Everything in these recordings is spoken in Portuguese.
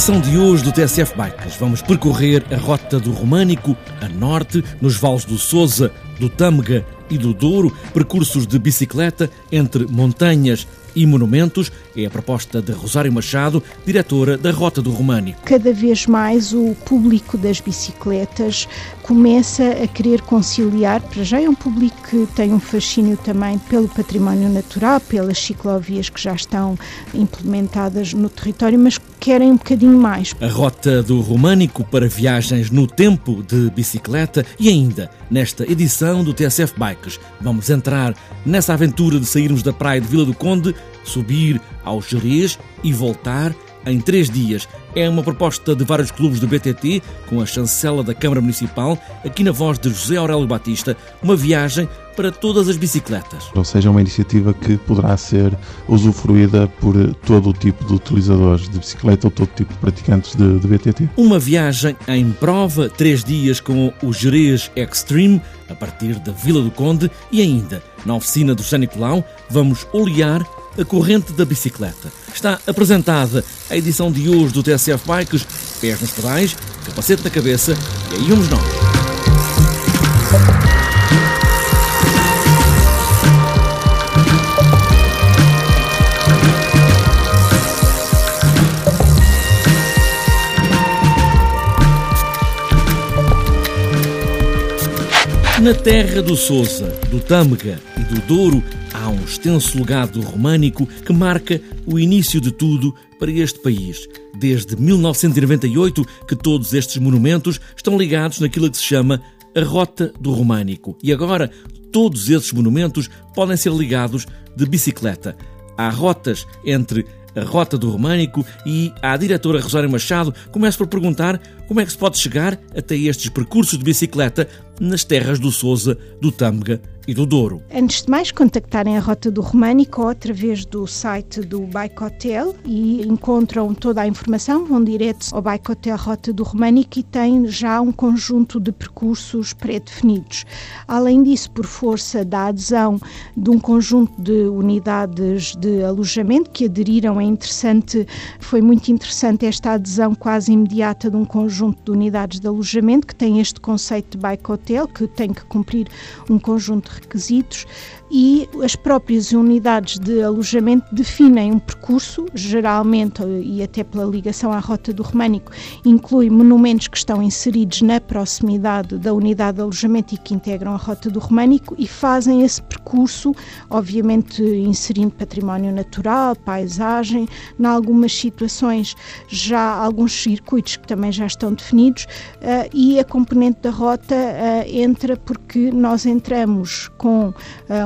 Edição de hoje do TSF Bikes, vamos percorrer a rota do Românico a norte, nos vales do Sousa, do Tâmega e do Douro, percursos de bicicleta entre montanhas e monumentos. É a proposta de Rosário Machado, diretora da Rota do Românico. Cada vez mais o público das bicicletas começa a querer conciliar, para já é um público que tem um fascínio também pelo património natural, pelas ciclovias que já estão implementadas no território, mas querem um bocadinho mais. A Rota do Românico para viagens no tempo de bicicleta e ainda nesta edição do TSF Bikes. Vamos entrar nessa aventura de sairmos da praia de Vila do Conde subir ao Jerez e voltar em três dias. É uma proposta de vários clubes do BTT, com a chancela da Câmara Municipal, aqui na voz de José Aurélio Batista, uma viagem para todas as bicicletas. Ou seja, uma iniciativa que poderá ser usufruída por todo o tipo de utilizadores de bicicleta ou todo tipo de praticantes de, de BTT. Uma viagem em prova, três dias com o Jerez Extreme, a partir da Vila do Conde e ainda na oficina do São Nicolau, vamos olear a corrente da bicicleta. Está apresentada a edição de hoje do TSF Bikes, pés nos pedais, capacete na cabeça e aí vamos nós. Na terra do Sousa, do Tâmega e do Douro há um extenso legado românico que marca o início de tudo para este país. Desde 1998 que todos estes monumentos estão ligados naquilo que se chama a Rota do Românico. E agora todos esses monumentos podem ser ligados de bicicleta. Há rotas entre a Rota do Românico e à diretora Rosário Machado. Começo por perguntar como é que se pode chegar até estes percursos de bicicleta nas terras do Sousa, do Tâmega e do Douro. Antes de mais, contactarem a Rota do Românico através do site do Bike Hotel e encontram toda a informação, vão direto ao Bike Hotel Rota do Românico e tem já um conjunto de percursos pré-definidos. Além disso, por força da adesão de um conjunto de unidades de alojamento que aderiram, é interessante, foi muito interessante esta adesão quase imediata de um conjunto de unidades de alojamento que tem este conceito de Bike hotel, que tem que cumprir um conjunto de requisitos e as próprias unidades de alojamento definem um percurso, geralmente e até pela ligação à Rota do Românico, inclui monumentos que estão inseridos na proximidade da unidade de alojamento e que integram a Rota do Românico e fazem esse percurso, obviamente inserindo património natural, paisagem, em algumas situações já alguns circuitos que também já estão definidos uh, e a componente da rota uh, entra porque nós entramos com uh,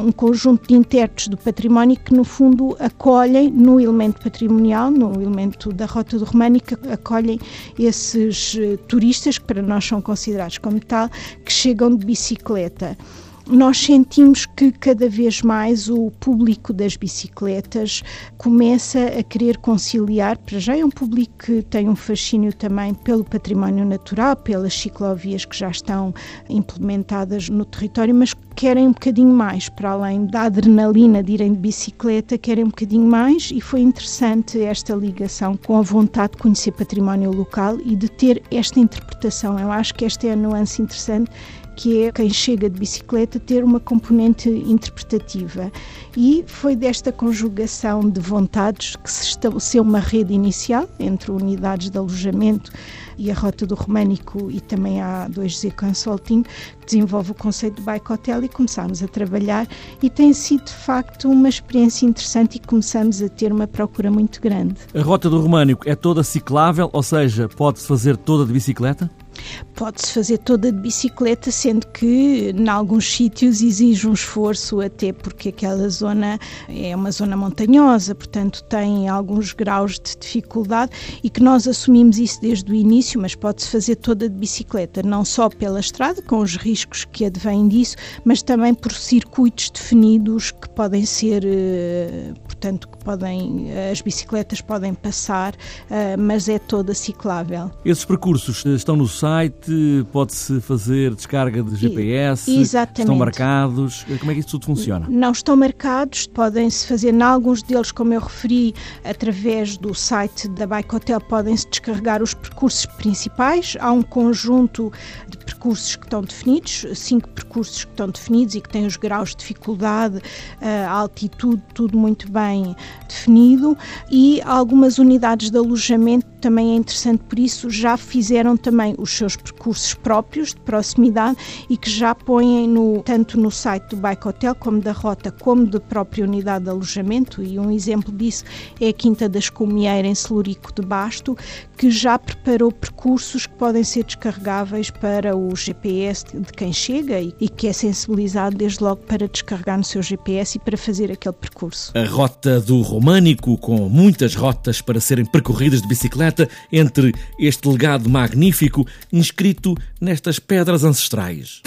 um conjunto de intérpretes do património que, no fundo, acolhem no elemento patrimonial, no elemento da Rota do Românico, acolhem esses uh, turistas, que para nós são considerados como tal, que chegam de bicicleta nós sentimos que cada vez mais o público das bicicletas começa a querer conciliar, para já é um público que tem um fascínio também pelo património natural, pelas ciclovias que já estão implementadas no território, mas querem um bocadinho mais, para além da adrenalina de irem de bicicleta, querem um bocadinho mais e foi interessante esta ligação com a vontade de conhecer património local e de ter esta interpretação. Eu acho que esta é a nuance interessante que é quem chega de bicicleta ter uma componente interpretativa. E foi desta conjugação de vontades que se estabeleceu uma rede inicial entre unidades de alojamento e a Rota do Românico e também a 2Z Consulting, que desenvolve o conceito de bike hotel e começámos a trabalhar e tem sido de facto uma experiência interessante e começamos a ter uma procura muito grande. A Rota do Românico é toda ciclável, ou seja, pode-se fazer toda de bicicleta? Pode-se fazer toda de bicicleta, sendo que em alguns sítios exige um esforço, até porque aquela zona é uma zona montanhosa, portanto tem alguns graus de dificuldade e que nós assumimos isso desde o início, mas pode-se fazer toda de bicicleta, não só pela estrada, com os riscos que advêm disso, mas também por circuitos definidos que podem ser, eh, portanto, podem, as bicicletas podem passar, mas é toda ciclável. Esses percursos estão no site, pode-se fazer descarga de GPS, Exatamente. estão marcados, como é que isso tudo funciona? Não estão marcados, podem-se fazer, em alguns deles, como eu referi, através do site da Bike Hotel, podem-se descarregar os percursos principais, há um conjunto de percursos que estão definidos, cinco percursos que estão definidos e que têm os graus de dificuldade, a altitude, tudo muito bem definido e algumas unidades de alojamento também é interessante por isso, já fizeram também os seus percursos próprios de proximidade e que já põem no, tanto no site do Bike Hotel como da Rota, como da própria unidade de alojamento e um exemplo disso é a Quinta das Comieira em Celurico de Basto, que já preparou percursos que podem ser descarregáveis para o GPS de quem chega e, e que é sensibilizado desde logo para descarregar no seu GPS e para fazer aquele percurso. A Rota do Românico, com muitas rotas para serem percorridas de bicicleta, entre este legado magnífico inscrito nestas pedras ancestrais.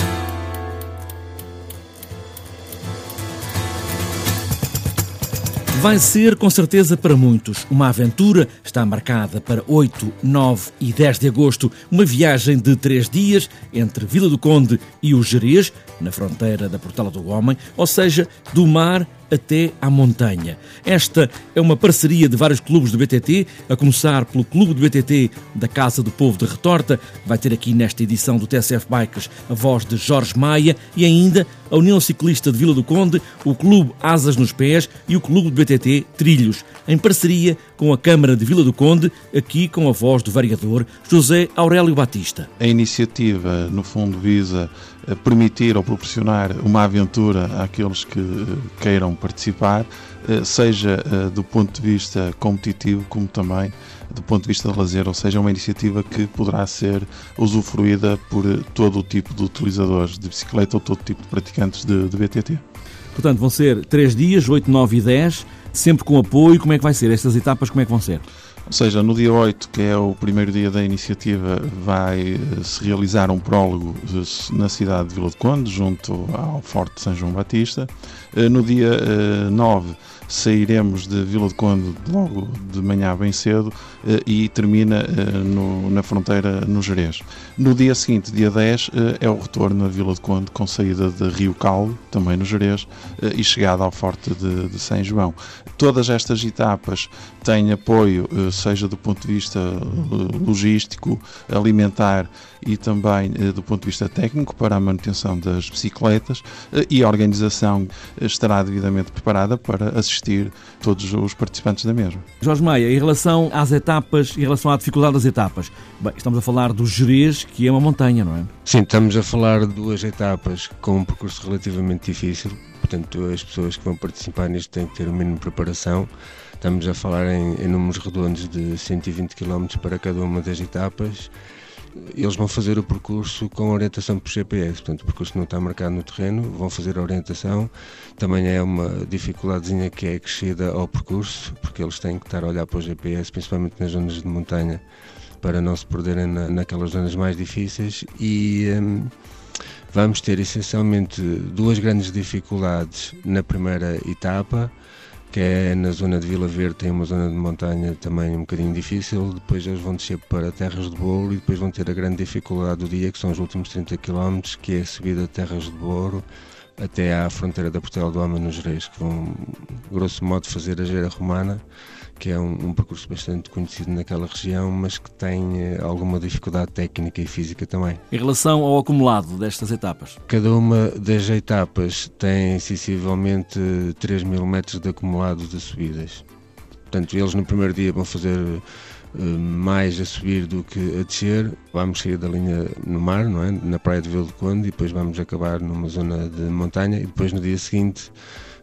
Vai ser, com certeza, para muitos uma aventura. Está marcada para 8, 9 e 10 de agosto uma viagem de três dias entre Vila do Conde e o Jerez, na fronteira da Portela do Homem, ou seja, do mar até à montanha. Esta é uma parceria de vários clubes do BTT, a começar pelo Clube do BTT da Casa do Povo de Retorta, vai ter aqui nesta edição do TSF Bikes a voz de Jorge Maia e ainda a União Ciclista de Vila do Conde, o Clube Asas nos Pés e o Clube do BTT Trilhos, em parceria com a Câmara de Vila do Conde, aqui com a voz do vereador José Aurélio Batista. A iniciativa, no fundo, visa permitir ou proporcionar uma aventura àqueles que eh, queiram participar, eh, seja eh, do ponto de vista competitivo, como também do ponto de vista de lazer, ou seja, uma iniciativa que poderá ser usufruída por todo o tipo de utilizadores de bicicleta ou todo tipo de praticantes de, de BTT. Portanto, vão ser três dias, 8, 9 e 10, sempre com apoio. Como é que vai ser? Estas etapas, como é que vão ser? Ou seja, no dia 8, que é o primeiro dia da iniciativa, vai eh, se realizar um prólogo na cidade de Vila de Conde, junto ao Forte São João Batista. Eh, no dia 9, eh, sairemos de Vila de Conde logo de manhã bem cedo e termina na fronteira no Jerez. No dia seguinte, dia 10, eh, é o retorno na Vila de Conde com saída de Rio Caldo, também no Jerez, e chegada ao Forte de São João. Todas estas etapas têm apoio, seja do ponto de vista logístico, alimentar e também do ponto de vista técnico para a manutenção das bicicletas e a organização estará devidamente preparada para assistir todos os participantes da mesma. Jorge Maia, em relação às etapas, em relação à dificuldade das etapas, bem, estamos a falar do Jerez, que é uma montanha, não é? Sim, estamos a falar de duas etapas com um percurso relativamente difícil, portanto as pessoas que vão participar nisto têm que ter o mínimo de preparação. Estamos a falar em, em números redondos de 120 km para cada uma das etapas eles vão fazer o percurso com orientação por GPS, portanto o percurso não está marcado no terreno, vão fazer a orientação. Também é uma dificuldadezinha que é crescida ao percurso, porque eles têm que estar a olhar para o GPS, principalmente nas zonas de montanha, para não se perderem na, naquelas zonas mais difíceis e hum, vamos ter essencialmente duas grandes dificuldades na primeira etapa que é na zona de Vila Verde, tem uma zona de montanha também um bocadinho difícil, depois eles vão descer para Terras de Bolo e depois vão ter a grande dificuldade do dia, que são os últimos 30 km, que é a subida de Terras de Bolo até à fronteira da Portela do Ama nos Reis, que vão, grosso modo, fazer a Gera Romana, que é um, um, percurso bastante conhecido naquela região, mas que tem eh, alguma dificuldade técnica e física também. Em relação ao acumulado destas etapas? Cada uma das etapas tem sensivelmente 3 mil metros de acumulado de subidas. Portanto, eles no primeiro dia vão fazer mais a subir do que a descer. Vamos sair da linha no mar, não é? na praia de Vila de Conde, e depois vamos acabar numa zona de montanha, e depois no dia seguinte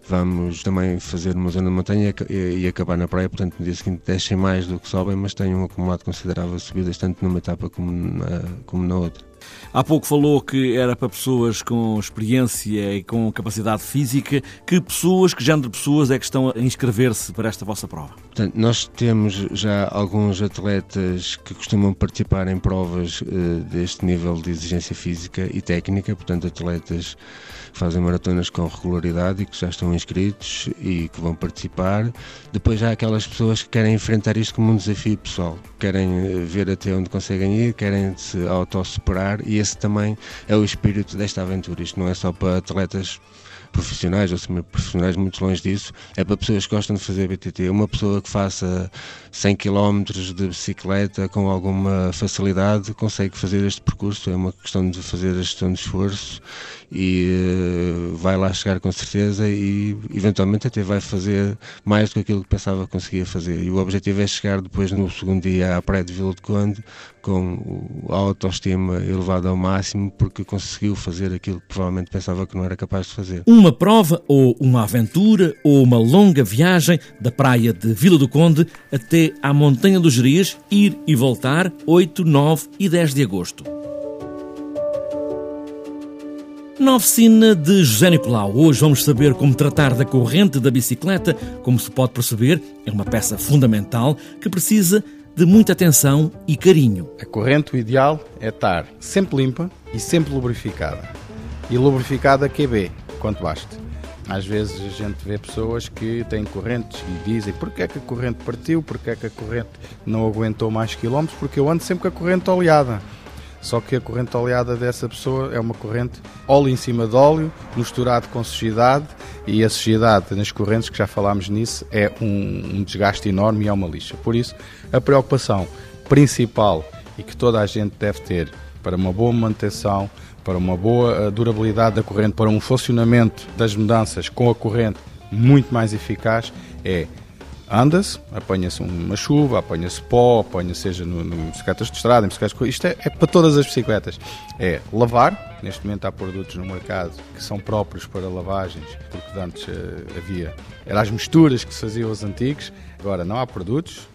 vamos também fazer uma zona de montanha e, acabar na praia, portanto no dia seguinte descem mais do que sobem, mas têm um acumulado considerável de subidas, tanto numa etapa como na, como na outra. Há pouco falou que era para pessoas com experiência e com capacidade física. Que pessoas, que género de pessoas é que estão a inscrever-se para esta vossa prova? Portanto, nós temos já alguns atletas que costumam participar em provas uh, deste nível de exigência física e técnica, portanto, atletas que fazem maratonas com regularidade e que já estão inscritos e que vão participar. Depois há aquelas pessoas que querem enfrentar isto como um desafio pessoal, querem eh, ver até onde conseguem ir, querem se autossuperar e esse também é o espírito desta aventura. Isto não é só para atletas profissionais ou semi-profissionais, muito longe disso, é para pessoas que gostam de fazer BTT. Uma pessoa que faça 100 km de bicicleta com alguma facilidade consegue fazer este percurso, é uma questão de fazer a gestão de esforço e uh, vai lá chegar com certeza e eventualmente até vai fazer mais do que aquilo que pensava que conseguia fazer. E o objetivo é chegar depois no segundo dia à Praia de Vila de Conde com a autoestima elevada ao máximo porque conseguiu fazer aquilo que provavelmente pensava que não era capaz de fazer. Uma prova ou uma aventura ou uma longa viagem da praia de Vila do Conde até à Montanha dos Gerias, ir e voltar 8, 9 e 10 de agosto. Na oficina de José Nicolau, hoje vamos saber como tratar da corrente da bicicleta. Como se pode perceber, é uma peça fundamental que precisa de muita atenção e carinho. A corrente, o ideal é estar sempre limpa e sempre lubrificada. E lubrificada QB, quanto baste. Às vezes a gente vê pessoas que têm correntes e dizem porque é que a corrente partiu, porque é que a corrente não aguentou mais quilómetros, porque eu ando sempre com a corrente oleada. Só que a corrente oleada dessa pessoa é uma corrente óleo em cima de óleo, misturado com sujidade, e a sujidade nas correntes, que já falámos nisso, é um, um desgaste enorme e é uma lixa. Por isso, a preocupação principal e que toda a gente deve ter para uma boa manutenção, para uma boa eh, durabilidade da corrente, para um funcionamento das mudanças com a corrente muito mais eficaz, é anda-se, apanha-se uma chuva, apanha-se pó, apanha seja no, no bicicletas de estrada, em bicicletas, isto é, é, para todas as bicicletas. É lavar, neste momento há produtos no mercado que são próprios para lavagens, porque antes uh, havia, eram as misturas que se faziam os antigos, agora não há produtos,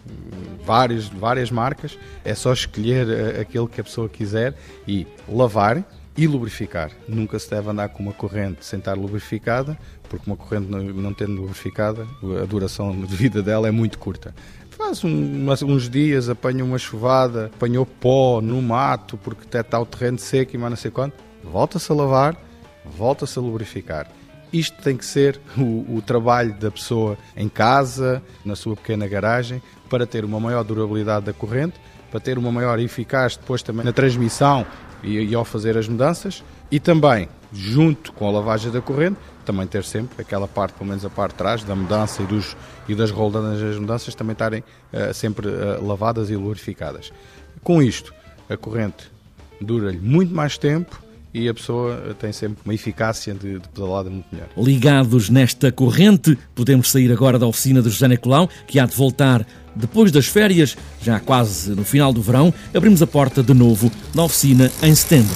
vários, várias marcas, é só escolher uh, aquele que a pessoa quiser e lavar, e lubrificar. Nunca se deve andar com uma corrente sem estar lubrificada, porque uma corrente não, tendo lubrificada, a duração de vida dela é muito curta. Faz um, uns dias, apanha uma chuvada, apanhou pó no mato, porque até está o terreno seco e mais não sei quanto, volta-se a lavar, volta-se a lubrificar. Isto tem que ser o, o, trabalho da pessoa em casa, na sua pequena garagem, para ter uma maior durabilidade da corrente, para ter uma maior eficácia depois também na transmissão e, e ao fazer as mudanças e também, junto com a lavagem da corrente, também ter sempre aquela parte, pelo menos a parte de trás, da mudança e, dos, e das roldanas das mudanças também estarem uh, sempre uh, lavadas e lubrificadas. Com isto, a corrente dura-lhe muito mais tempo e a pessoa tem sempre uma eficácia de, de, pedalada muito melhor. Ligados nesta corrente, podemos sair agora da oficina de José Nicolau, que há de voltar depois das férias, já quase no final do verão, abrimos a porta de novo na oficina em setembro.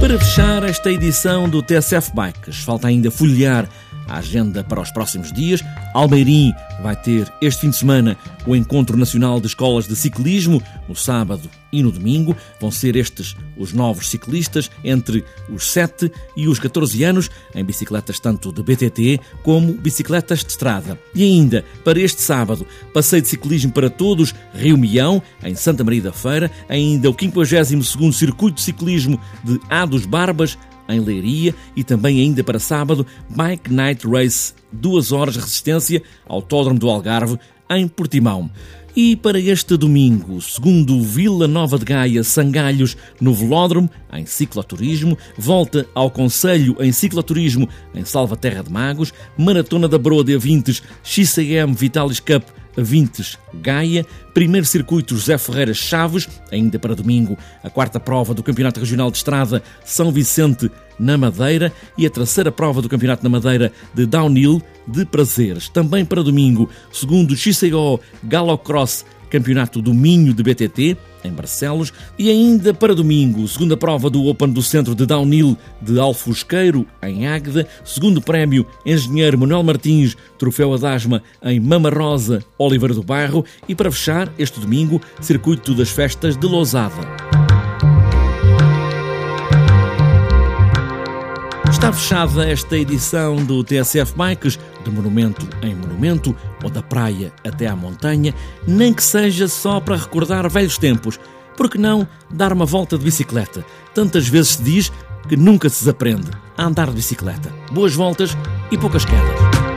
Para fechar esta edição do TSF Bikes, falta ainda folhear a agenda para os próximos dias. Almeirim vai ter este fim de semana o Encontro Nacional de Escolas de Ciclismo, no sábado e no domingo. Vão ser estes os novos ciclistas entre os 7 e os 14 anos, em bicicletas tanto de BTT como bicicletas de estrada. E ainda, para este sábado, passeio de ciclismo para todos, Rio Mião, em Santa Maria da Feira, ainda o 52º Circuito de Ciclismo de A dos Barbas, em Leiria e também ainda para sábado, Bike Night Race, duas horas de resistência, Autódromo do Algarve, em Portimão. E para este domingo, segundo Vila Nova de Gaia, Sangalhos, no Velódromo, em cicloturismo, volta ao Conselho em cicloturismo em Salvaterra de Magos, Maratona da Broa de Avintes, XCM Vitalis Cup Vintes Gaia, primeiro circuito José Ferreira Chaves, ainda para domingo, a quarta prova do Campeonato Regional de Estrada São Vicente na Madeira. E a terceira prova do Campeonato na Madeira de Downhill de Prazeres. Também para domingo, segundo XCO Galocross Campeonato do Minho de BTT, em Barcelos, e ainda para domingo, segunda prova do Open do Centro de Downhill de Alfosqueiro, em Águeda, segundo prémio Engenheiro Manuel Martins, Troféu Adasma, em Mama Rosa, Oliveira do Bairro, e para fechar, este domingo, Circuito das Festas de Lousada. Está fechada esta edição do TSF Bikes, de monumento em monumento, ou da praia até à montanha, nem que seja só para recordar velhos tempos. Por que não dar uma volta de bicicleta? Tantas vezes se diz que nunca se desaprende a andar de bicicleta. Boas voltas e poucas quedas.